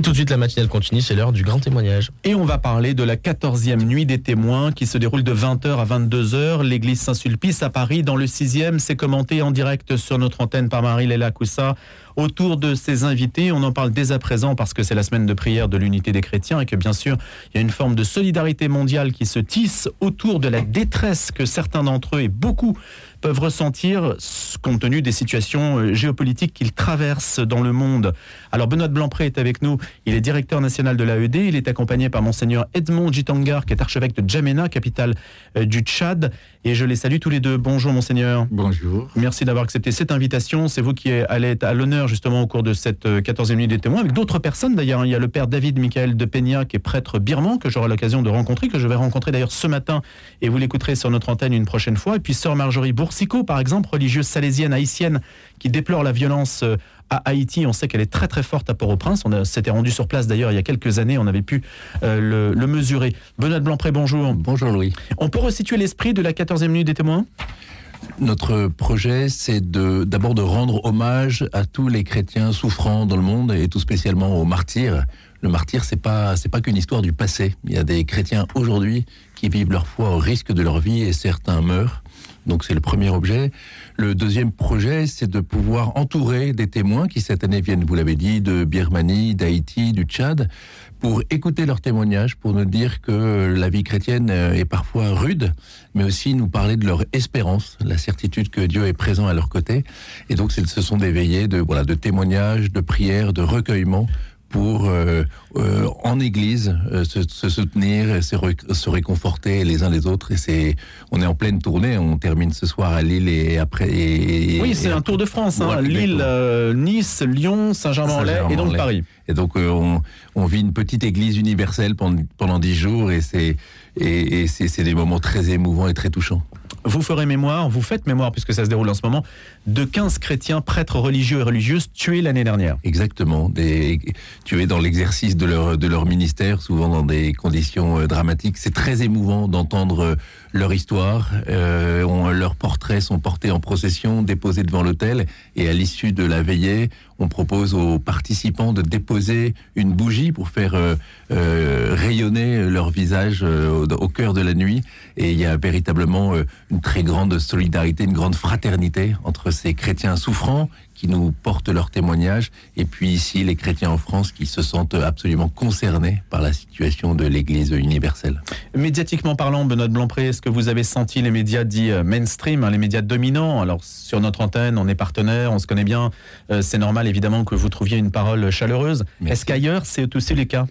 Et tout de suite, la matinale continue, c'est l'heure du grand témoignage. Et on va parler de la 14e nuit des témoins qui se déroule de 20h à 22h. L'église Saint-Sulpice à Paris, dans le 6e, c'est commenté en direct sur notre antenne par Marie-Léla Coussa. Autour de ces invités, on en parle dès à présent parce que c'est la semaine de prière de l'unité des chrétiens et que bien sûr, il y a une forme de solidarité mondiale qui se tisse autour de la détresse que certains d'entre eux et beaucoup peuvent ressentir compte tenu des situations euh, géopolitiques qu'ils traversent dans le monde. Alors Benoît Blanpré est avec nous, il est directeur national de l'AED, il est accompagné par monseigneur Edmond Jitangar qui est archevêque de Djamena, capitale euh, du Tchad, et je les salue tous les deux. Bonjour monseigneur. Bonjour. Merci d'avoir accepté cette invitation, c'est vous qui allez être à l'honneur justement au cours de cette 14e euh, nuit des témoins, avec d'autres personnes d'ailleurs. Il y a le père David Michael de Peña qui est prêtre birman, que j'aurai l'occasion de rencontrer, que je vais rencontrer d'ailleurs ce matin, et vous l'écouterez sur notre antenne une prochaine fois, et puis sœur Marjorie Boursicot, par exemple, religieuse salésienne haïtienne qui déplore la violence euh, à Haïti. On sait qu'elle est très très forte à Port-au-Prince. On s'était rendu sur place d'ailleurs il y a quelques années. On avait pu euh, le, mesurer. Benoît Blanpré, bonjour. Bonjour Louis. On peut resituer l'esprit de la 14e nuit des témoins? Notre projet, c'est d'abord de, rendre hommage à tous les chrétiens souffrants dans le monde et tout spécialement aux martyrs. Le martyr, c'est pas c'est pas qu'une histoire du passé. Il y a des chrétiens aujourd'hui qui vivent leur foi au risque de leur vie et certains meurent. Donc c'est le premier objet. Le deuxième projet, c'est de pouvoir entourer des témoins qui cette année viennent, vous l'avez dit, de Birmanie, d'Haïti, du Tchad, pour écouter leurs témoignages, pour nous dire que la vie chrétienne est parfois rude, mais aussi nous parler de leur espérance, la certitude que Dieu est présent à leur côté. Et donc ce sont des veillées de, voilà, de témoignages, de prières, de recueillement pour euh, euh, en Église euh, se, soutenir, se, se, réconforter les uns les autres. Et c'est, on est en pleine tournée. On termine ce soir à Lille et après. oui, c'est un tour de France. Hein, Lille, Nice, Lyon, Saint-Germain-en-Laye et donc Paris. Et donc on, on, vit une petite Église universelle pendant dix jours et c'est et, et c'est des moments très émouvants et très touchants vous ferez mémoire, vous faites mémoire, puisque ça se déroule en ce moment, de 15 chrétiens, prêtres religieux et religieuses tués l'année dernière. Exactement, des, tués dans l'exercice de leur, de leur ministère, souvent dans des conditions euh, dramatiques. C'est très émouvant d'entendre euh, leur histoire. Euh, leurs portraits sont portés en procession, déposés devant l'hôtel, et à l'issue de la veillée, on propose aux participants de déposer une bougie pour faire euh, euh, rayonner leur visage euh, au, cœur de la nuit. Et il y a véritablement une très grande solidarité, une grande fraternité entre ces chrétiens souffrants qui nous portent leurs témoignages, et puis ici les chrétiens en France qui se sentent absolument concernés par la situation de l'Église universelle. Médiatiquement parlant, Benoît Blanpré, est-ce que vous avez senti les médias dits euh, mainstream, hein, les médias dominants? Alors sur notre antenne, on est partenaire, on se connaît bien, euh, c'est normal évidemment que vous trouviez une parole chaleureuse. Est-ce qu'ailleurs c'est aussi le cas?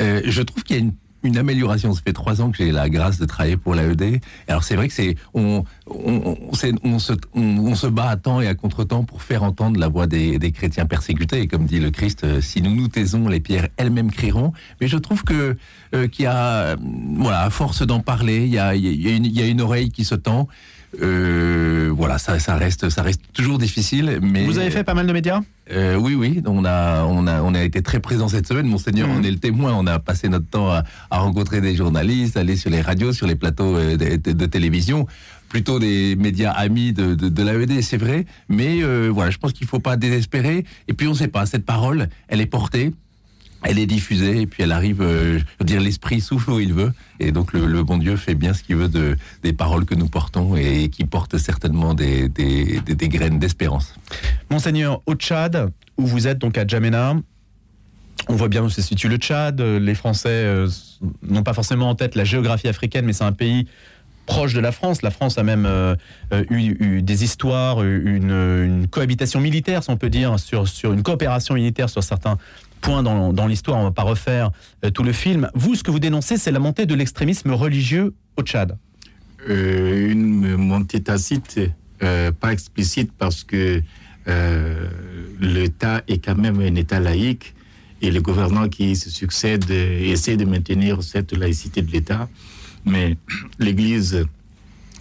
Euh, je trouve qu'il y a une une amélioration. Ça fait trois ans que j'ai la grâce de travailler pour l'AED. Alors c'est vrai que c'est on, on, on, se, on, se bat à temps et à contre-temps pour faire entendre la voix des, des, chrétiens persécutés. Et comme dit le Christ, euh, si nous nous taisons, les pierres elles-mêmes crieront. Mais je trouve que euh, qu'il y a, voilà, à force d'en parler, il y a, il y, a une, il y a une oreille qui se tend. Euh, voilà, ça, ça, reste, ça reste toujours difficile. Mais vous avez fait pas mal de médias? Euh, Oui, oui. On a, on a, on a été très présent cette semaine. Monseigneur, mmh. on est le témoin. On a passé notre temps à, à, rencontrer des journalistes, aller sur les radios, sur les plateaux euh, de, de, télévision plutôt des médias amis de, de, de l'AED, c'est vrai, mais euh, voilà, je pense qu'il faut pas désespérer. Et puis on ne sait pas, cette parole, elle est portée, elle est diffusée et puis elle arrive, euh, je veux dire, l'esprit souffle où il veut. Et donc le, bon Dieu fait bien ce qu'il veut de, des paroles que nous portons et qui portent certainement des, des, des, graines d'espérance. Monseigneur, au Tchad, où vous êtes donc à Djamena, on voit bien où se situe le Tchad. Les Français euh, n'ont pas forcément en tête la géographie africaine, mais c'est un pays proche de la France. La France a même euh, eu, des histoires, une, cohabitation militaire, si on peut dire, sur, sur une coopération militaire sur certains point dans, l'histoire, on ne va pas refaire euh, tout le film. Vous, ce que vous dénoncez, c'est la montée de l'extrémisme religieux au Tchad. Euh, une montée tacite, euh, pas explicite, parce que l'État est quand même un État laïque et les gouvernants qui se succèdent essaient de maintenir cette laïcité de l'État. Mais l'Église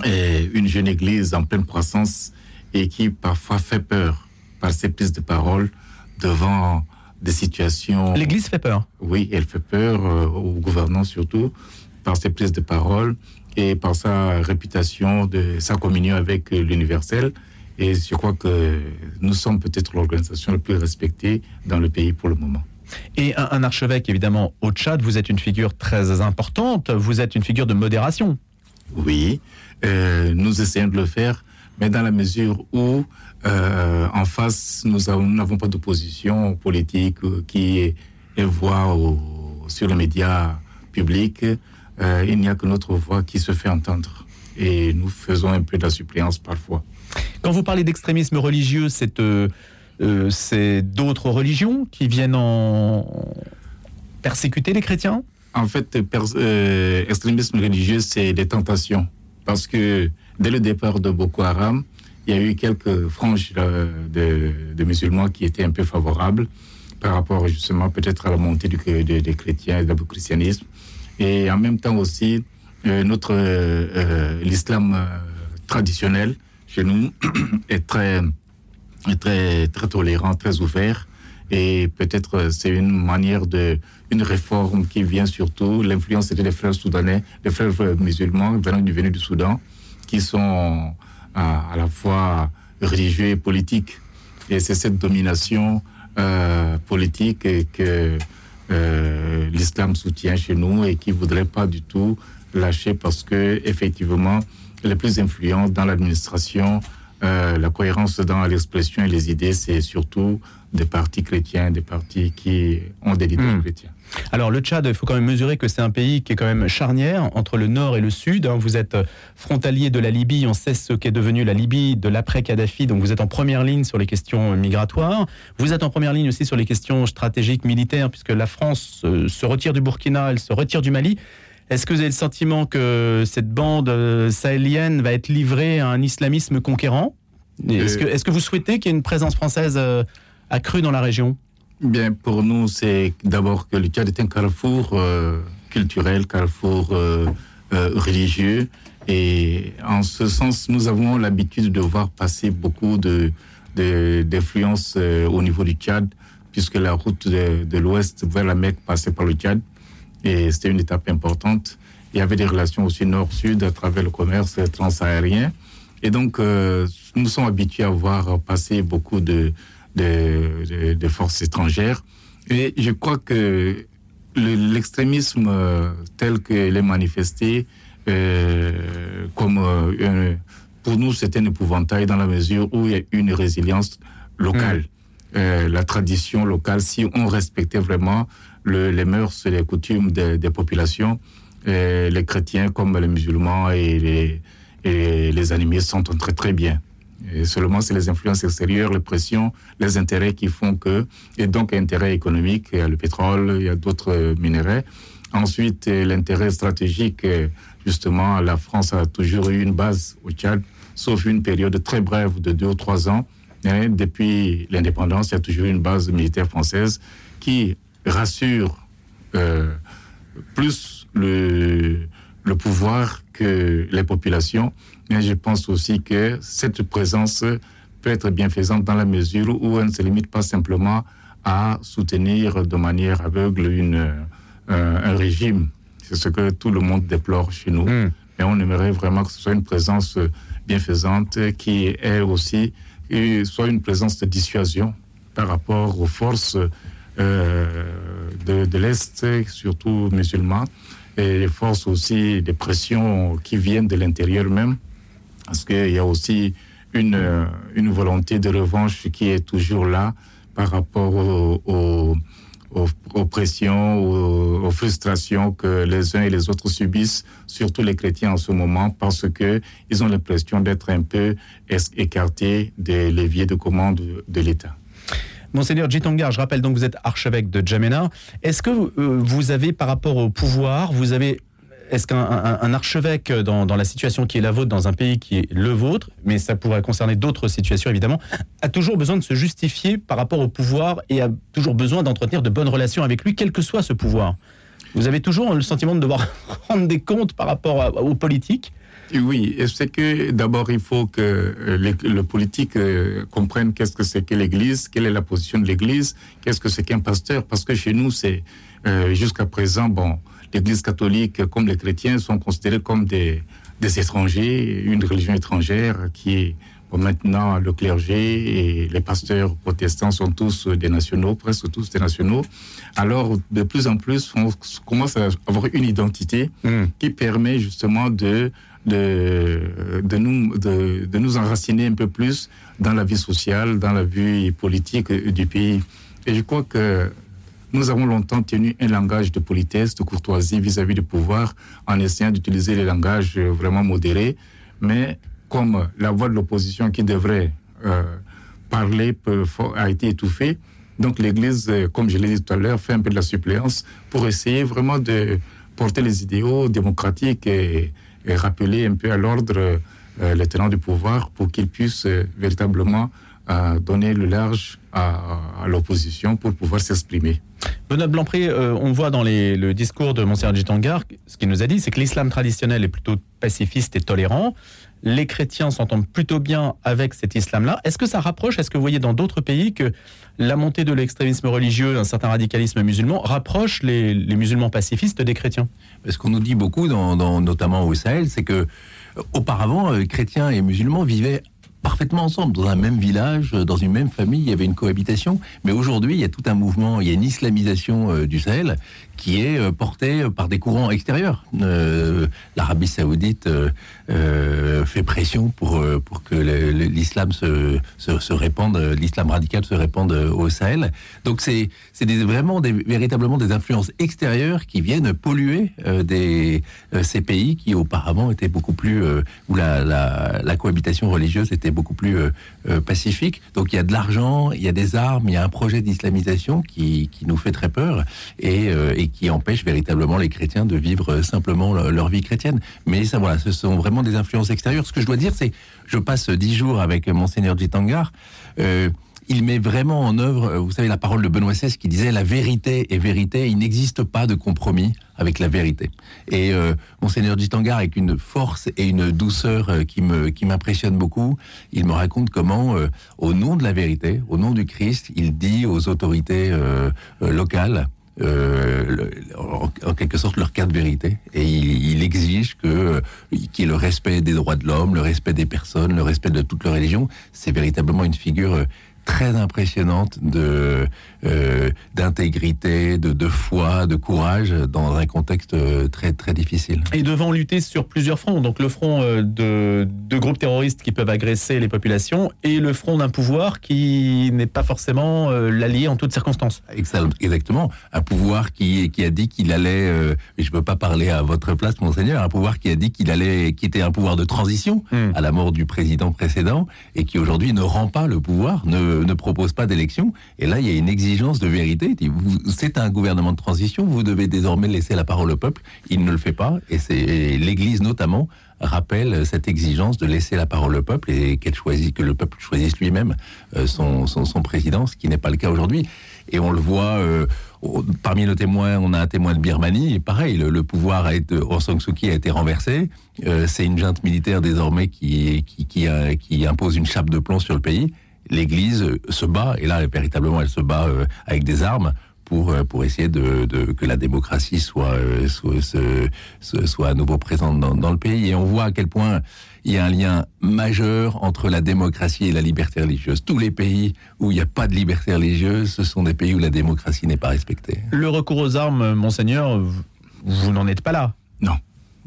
est une jeune Église en pleine croissance et qui parfois fait peur par ses prises de parole devant des situations. L'Église fait peur. Oui, elle fait peur euh, aux gouvernants surtout par ses prises de parole et par sa réputation de sa communion avec l'universel. Et je crois que nous sommes peut-être l'organisation la plus respectée dans le pays pour le moment. Et un, archevêque, évidemment, au Tchad, vous êtes une figure très importante, vous êtes une figure de modération. Oui, euh, nous essayons de le faire, mais dans la mesure où, euh, en face, nous n'avons pas d'opposition politique qui est, voix sur les médias publics. Euh, il n'y a que notre voix qui se fait entendre. Et nous faisons un peu de la suppléance parfois. Quand vous parlez d'extrémisme religieux, c'est c'est d'autres religions qui viennent en persécuter les chrétiens En fait, euh, extrémisme religieux, c'est des tentations. Parce que dès le départ de Boko Haram, il y a eu quelques franges euh, de, musulmans qui étaient un peu favorables par rapport justement peut-être à la montée du, des chrétiens et du christianisme. Et en même temps aussi, euh, notre l'islam traditionnel chez nous est très très, tolérant, très ouvert. Et peut-être euh, c'est une manière de, une réforme qui vient surtout, l'influence était des frères soudanais, des frères musulmans venant du, venus du Soudan, qui sont à, la fois religieux et politiques. Et c'est cette domination euh, politique que euh, l'islam soutient chez nous et qui voudrait pas du tout lâcher parce que effectivement les plus influents dans l'administration euh, la cohérence dans l'expression et les idées, c'est surtout des partis chrétiens, des partis qui ont des leaders hmm. chrétiens. Alors le Tchad, il faut quand même mesurer que c'est un pays qui est quand même charnière entre le nord et le sud. Hein. Vous êtes frontalier de la Libye, on sait ce qu'est devenu la Libye de l'après-Kadhafi, donc vous êtes en première ligne sur les questions migratoires. Vous êtes en première ligne aussi sur les questions stratégiques militaires, puisque la France euh, se retire du Burkina, elle se retire du Mali. Est-ce que vous avez le sentiment que cette bande euh, sahélienne va être livrée à un islamisme conquérant? Est-ce que, est que, vous souhaitez qu'il y ait une présence française euh, accrue dans la région? Bien, pour nous, c'est d'abord que le Tchad est un carrefour euh, culturel, carrefour religieux. Et en ce sens, nous avons l'habitude de voir passer beaucoup de, d'influences au niveau du Tchad, puisque la route de, de l'ouest vers la Mecque passait par le Tchad. Et c'était une étape importante. Il y avait des relations aussi nord-sud à travers le commerce transaérien. Et donc, euh, nous sommes habitués à voir passer beaucoup de, forces étrangères. Et je crois que l'extrémisme euh, tel qu'il est manifesté, euh, comme pour nous, c'est un épouvantail dans la mesure où il y a une résilience locale. Mmh. Euh, la tradition locale, si on respectait vraiment les mœurs et les coutumes des, populations, euh, les chrétiens comme les musulmans et les, et les animés s'entendent très très bien. Seulement c'est les influences extérieures, les pressions, les intérêts qui font que, et donc intérêt économique, il y a le pétrole, il y a d'autres minéraux. Ensuite, l'intérêt stratégique, justement, la France a toujours eu une base au Tchad, sauf une période très brève de deux ou trois ans. Et depuis l'indépendance, il y a toujours une base militaire française qui rassure euh, plus le, le pouvoir que les populations. Mais je pense aussi que cette présence peut être bienfaisante dans la mesure où elle ne se limite pas simplement à soutenir de manière aveugle une, euh, un régime. C'est ce que tout le monde déplore chez nous. Hmm. Mais on aimerait vraiment que ce soit une présence bienfaisante qui est aussi soit une présence de dissuasion par rapport aux forces euh, de, l'Est, surtout musulmanes, et les forces aussi des pressions qui viennent de l'intérieur même, parce qu'il y a aussi une, une volonté de revanche qui est toujours là par rapport aux, aux, pressions, aux, aux, frustrations que les uns et les autres subissent, surtout les chrétiens en ce moment, parce que ils ont l'impression d'être un peu écartés des leviers de commande de l'État. Monseigneur Jitongar, je rappelle donc que vous êtes archevêque de Djamena. Est-ce que euh, vous avez, par rapport au pouvoir, vous avez est-ce qu'un archevêque dans, la situation qui est la vôtre, dans un pays qui est le vôtre, mais ça pourrait concerner d'autres situations évidemment, a toujours besoin de se justifier par rapport au pouvoir et a toujours besoin d'entretenir de bonnes relations avec lui, quel que soit ce pouvoir? Vous avez toujours le sentiment de devoir rendre des comptes par rapport aux politiques? Oui, c'est que d'abord il faut que le politique euh, comprenne qu'est-ce que c'est que l'Église, quelle est la position de l'Église, qu'est-ce que c'est qu'un pasteur, parce que chez nous c'est euh, jusqu'à présent bon, l'Église catholique comme les chrétiens sont considérés comme des, des étrangers, une religion étrangère qui est maintenant, le clergé et les pasteurs protestants sont tous des nationaux, presque tous des nationaux. Alors, de plus en plus, on commence à avoir une identité Hmm. qui permet justement de, de, de, nous, de, de nous enraciner un peu plus dans la vie sociale, dans la vie politique du pays. Et je crois que nous avons longtemps tenu un langage de politesse, de courtoisie vis-à-vis du pouvoir, en essayant d'utiliser les langages vraiment modérés. Mais comme la voix de l'opposition qui devrait euh, parler a été étouffée, donc l'Église, euh, comme je l'ai dit tout à l'heure, fait un peu de la suppléance pour essayer vraiment de porter les idéaux démocratiques et, rappeler un peu à l'ordre euh, les tenants du pouvoir pour qu'ils puissent euh, véritablement euh, donner le large à, à l'opposition pour pouvoir s'exprimer. Benoît Blanpré, euh, on voit dans les- le discours de Monseigneur Jitangar, ce qu'il nous a dit, c'est que l'islam traditionnel est plutôt pacifiste et tolérant. Les chrétiens s'entendent plutôt bien avec cet islam-là. Est-ce que ça rapproche Est-ce que vous voyez dans d'autres pays que la montée de l'extrémisme religieux, un certain radicalisme musulman, rapproche les, les musulmans pacifistes des chrétiens? Ce qu'on nous dit beaucoup, dans, dans- notamment au Sahel, c'est que euh, auparavant, euh, chrétiens et musulmans vivaient parfaitement ensemble, dans un même village, dans une même famille, il y avait une cohabitation. Mais aujourd'hui, il y a tout un mouvement, il y a une islamisation euh, du Sahel qui est euh, portée par des courants extérieurs. Euh, L'Arabie saoudite euh, euh, fait pression pour, euh, pour que l'islam se, se, répande, euh, l'islam radical se répande euh, au Sahel. Donc c'est vraiment des, véritablement des influences extérieures qui viennent polluer euh, des, euh, ces pays qui auparavant étaient beaucoup plus euh, où la, la, la cohabitation religieuse était beaucoup plus euh, euh, pacifique. Donc il y a de l'argent, il y a des armes, il y a un projet d'islamisation qui, qui nous fait très peur euh, et qui empêche véritablement les chrétiens de vivre euh, simplement leur, vie chrétienne. Mais ça voilà, ce sont vraiment des influences extérieures. Ce que je dois dire, c'est je passe dix jours avec monseigneur Jitangar. Euh, il met vraiment en œuvre, euh, vous savez, la parole de Benoît XVI qui disait la vérité est vérité, il n'existe pas de compromis avec la vérité. Et euh, Monseigneur Jitangar, avec une force et une douceur euh, qui me qui m'impressionne beaucoup, il me raconte comment, euh, au nom de la vérité, au nom du Christ, il dit aux autorités euh, euh, locales, euh, le- en, quelque sorte leur carte vérité et il, exige que euh, qu'il y ait le respect des droits de l'homme, le respect des personnes, le respect de toute leur religion. C'est véritablement une figure euh, très impressionnante de euh, d'intégrité, de, de foi, de courage dans un contexte euh, très très difficile. Et devant lutter sur plusieurs fronts, donc le front euh, de, de groupes terroristes qui peuvent agresser les populations et le front d'un pouvoir qui n'est pas forcément l'allié en toutes circonstances. Exa- Exactement. Un pouvoir qui, qui a dit qu'il allait, euh, je ne peux pas parler à votre place, monseigneur, un pouvoir qui a dit qu'il allait, qui était un pouvoir de transition Hmm. à la mort du président précédent et qui aujourd'hui ne rend pas le pouvoir, ne, ne propose pas d'élection. Et là, il y a une exigence de vérité. C'est un gouvernement de transition, vous devez désormais laisser la parole au peuple. Il ne le fait pas et et l'Église notamment rappelle cette exigence de laisser la parole au peuple et qu'elle choisit, que le peuple choisisse lui-même euh, son, président, ce qui n'est pas le cas aujourd'hui. Et on le voit, euh, parmi nos témoins, on a un témoin de Birmanie, pareil, le, pouvoir a été, Aung San Suu Kyi a été renversé. Euh, c'est une junte militaire désormais qui impose une chape de plomb sur le pays. L'Église euh, se bat, et là, véritablement, elle se bat euh, avec des armes pour, euh, pour essayer de, de- que la démocratie soit, euh, soit, se- soit à nouveau présente dans, dans le pays. Et on voit à quel point il y a un lien majeur entre la démocratie et la liberté religieuse. Tous les pays où il n'y a pas de liberté religieuse, ce sont des pays où la démocratie n'est pas respectée. Le recours aux armes, monseigneur, vous, vous n'en êtes pas là. Non,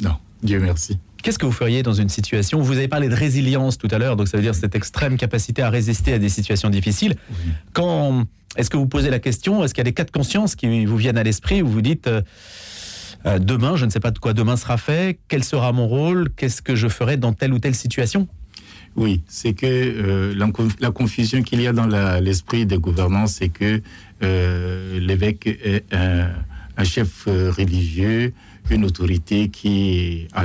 non, Dieu merci. Qu'est-ce que vous feriez dans une situation Vous avez parlé de résilience tout à l'heure, donc ça veut dire cette extrême capacité à résister à des situations difficiles. Quand est-ce que vous posez la question Est-ce qu'il y a des cas de conscience qui vous viennent à l'esprit où vous dites euh, euh, demain, je ne sais pas de quoi demain sera fait, quel sera mon rôle, qu'est-ce que je ferai dans telle ou telle situation? Oui, c'est que euh, la, conf- la confusion qu'il y a dans l'esprit des gouvernants, c'est que l'évêque est un, un chef religieux, une autorité qui, a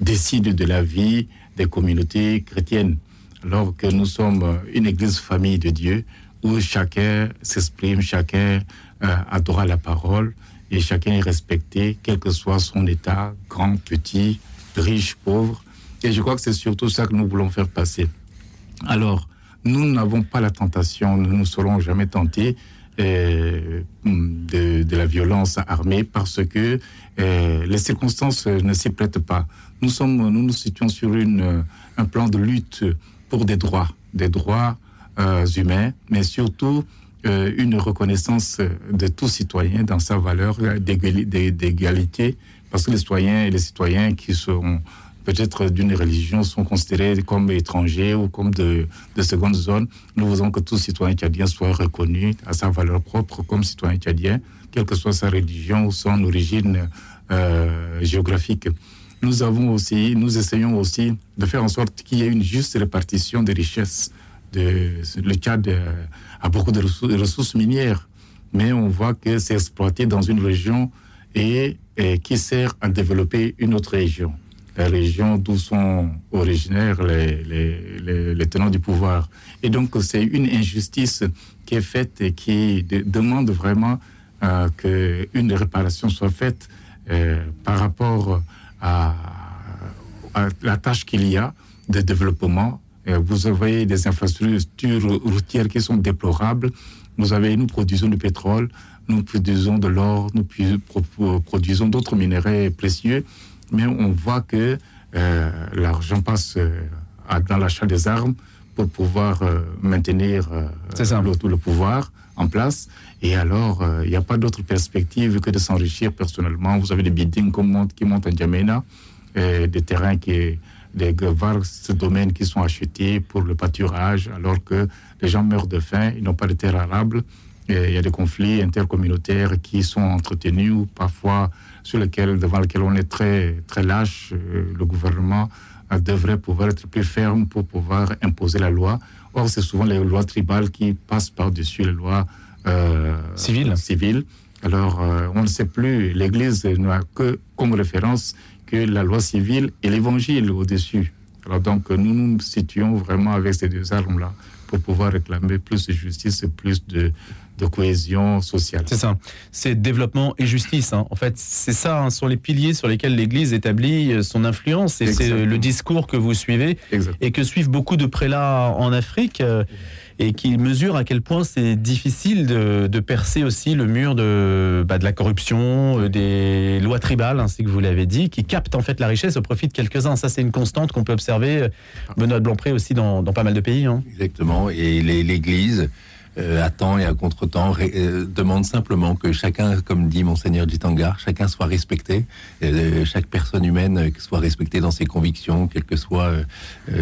décide de la vie des communautés chrétiennes, alors que nous sommes une église famille de Dieu où chacun s'exprime, chacun euh, adore la parole et chacun est respecté, quel que soit son état, grand, petit, riche, pauvre. Et je crois que c'est surtout ça que nous voulons faire passer. Alors, nous n'avons pas la tentation, nous ne serons jamais tentés de, de, la violence armée parce que euh, les circonstances ne s'y prêtent pas. Nous, sommes, nous nous situons sur une, un plan de lutte pour des droits, des droits euh, humains, mais surtout euh, une reconnaissance de tout citoyen dans sa valeur d'égalité, parce que les citoyens et les citoyens qui sont peut-être d'une religion sont considérés comme étrangers ou comme de, de seconde zone. Nous voulons que tout citoyen tchadien soit reconnu à sa valeur propre comme citoyen tchadien, quelle que soit sa religion ou son origine euh, géographique. Nous avons aussi, nous essayons aussi de faire en sorte qu'il y ait une juste répartition des richesses. De, le Tchad euh, a beaucoup de ressources, minières, mais on voit que c'est exploité dans une région et qui sert à développer une autre région la région d'où sont originaires les, les, les, tenants du pouvoir. Et donc, c'est une injustice qui est faite et qui demande vraiment euh, qu'une réparation soit faite euh, par rapport à, la tâche qu'il y a de développement. Euh, vous avez des infrastructures routières qui sont déplorables. Vous avez, nous produisons du pétrole, nous produisons de l'or, nous produisons d'autres minéraux précieux mais on voit que euh, l'argent passe euh, dans l'achat des armes pour pouvoir euh, maintenir le, le, pouvoir en place. Et alors, il n'y a pas d'autre perspective que de s'enrichir personnellement. Vous avez des buildings qui montent en Djamena, des terrains qui des vastes domaines qui sont achetés pour le pâturage, alors que les gens meurent de faim, ils n'ont pas de terre arable. Il y a des conflits intercommunautaires qui sont entretenus, ou parfois sur lesquels, devant lesquels on est très, très lâche. Euh, le gouvernement euh, devrait pouvoir être plus ferme pour pouvoir imposer la loi. Or, c'est souvent les lois tribales qui passent par-dessus les lois euh, civiles. civiles. Alors, euh, on ne sait plus. L'Église n'a que comme référence que la loi civile et l'Évangile au-dessus. Alors, donc, nous nous situons vraiment avec ces deux armes-là pour pouvoir réclamer plus de justice et plus de, de cohésion sociale. C'est ça. C'est développement et justice. Hein. En fait, c'est ça, hein, sont les piliers sur lesquels l'Église établit euh, son influence. Et c'est le discours que vous suivez et que suivent beaucoup de prélats en Afrique. Euh, et qui mesurent à quel point c'est difficile de, de, percer aussi le mur de, bah, de la corruption, euh, des lois tribales, ainsi que vous l'avez dit, qui captent en fait la richesse au profit de quelques-uns. Ça, c'est une constante qu'on peut observer, Benoît Blanpré aussi, dans, dans, pas mal de pays. Hein. Exactement. Et l'Église euh, à temps et à contre-temps, euh, demande simplement que chacun, comme dit Monseigneur Jitangar, chacun soit respecté, euh, chaque personne humaine soit respectée dans ses convictions, quel que soit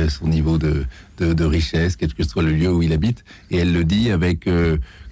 son niveau de, de, richesse, quel que soit le lieu où il habite. Et elle le dit avec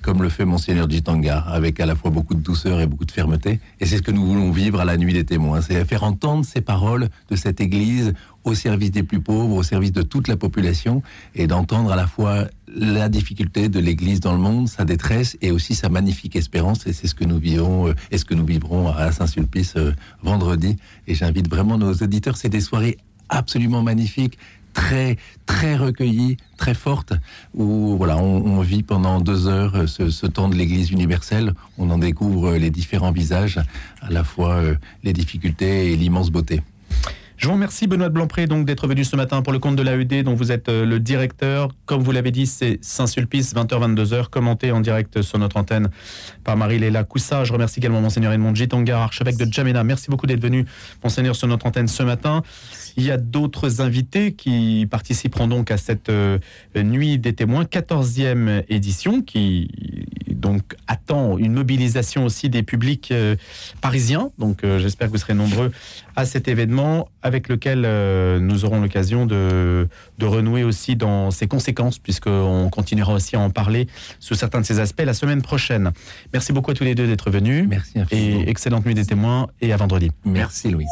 comme le fait Monseigneur Jitangar, avec à la fois beaucoup de douceur et beaucoup de fermeté. Et c'est ce que nous voulons vivre à la nuit des témoins, c'est faire entendre ces paroles de cette Église au service des plus pauvres, au service de toute la population, et d'entendre à la fois la difficulté de l'Église dans le monde, sa détresse, et aussi sa magnifique espérance. Et c'est ce que nous vivons, euh, et ce que nous vivrons à Saint-Sulpice euh, vendredi. Et j'invite vraiment nos auditeurs, c'est des soirées absolument magnifiques très très recueillies, très fortes, où voilà, on, vit pendant deux heures euh, ce, ce temps de l'Église universelle. On en découvre les différents visages, à la fois les difficultés et l'immense beauté. Je vous remercie Benoît Blanpré donc d'être venu ce matin pour le compte de l'AED dont vous êtes euh, le directeur. Comme vous l'avez dit, c'est Saint-Sulpice, 20h-22h, commenté en direct sur notre antenne par Marie-Léla Coussa. Je remercie également Monseigneur Edmond Jitangar, archevêque de Djamena. Merci beaucoup d'être venu, Monseigneur, sur notre antenne ce matin. Il y a d'autres invités qui participeront donc à cette euh, nuit des témoins, 14e édition, qui donc attend une mobilisation aussi des publics euh, parisiens. Donc j'espère que vous serez nombreux à cet événement avec lequel nous aurons l'occasion de, de, renouer aussi dans ses conséquences, puisqu'on continuera aussi à en parler sous certains de ces aspects la semaine prochaine. Merci beaucoup à tous les deux d'être venus. Merci. Et excellente nuit des témoins et à vendredi. Merci Louis.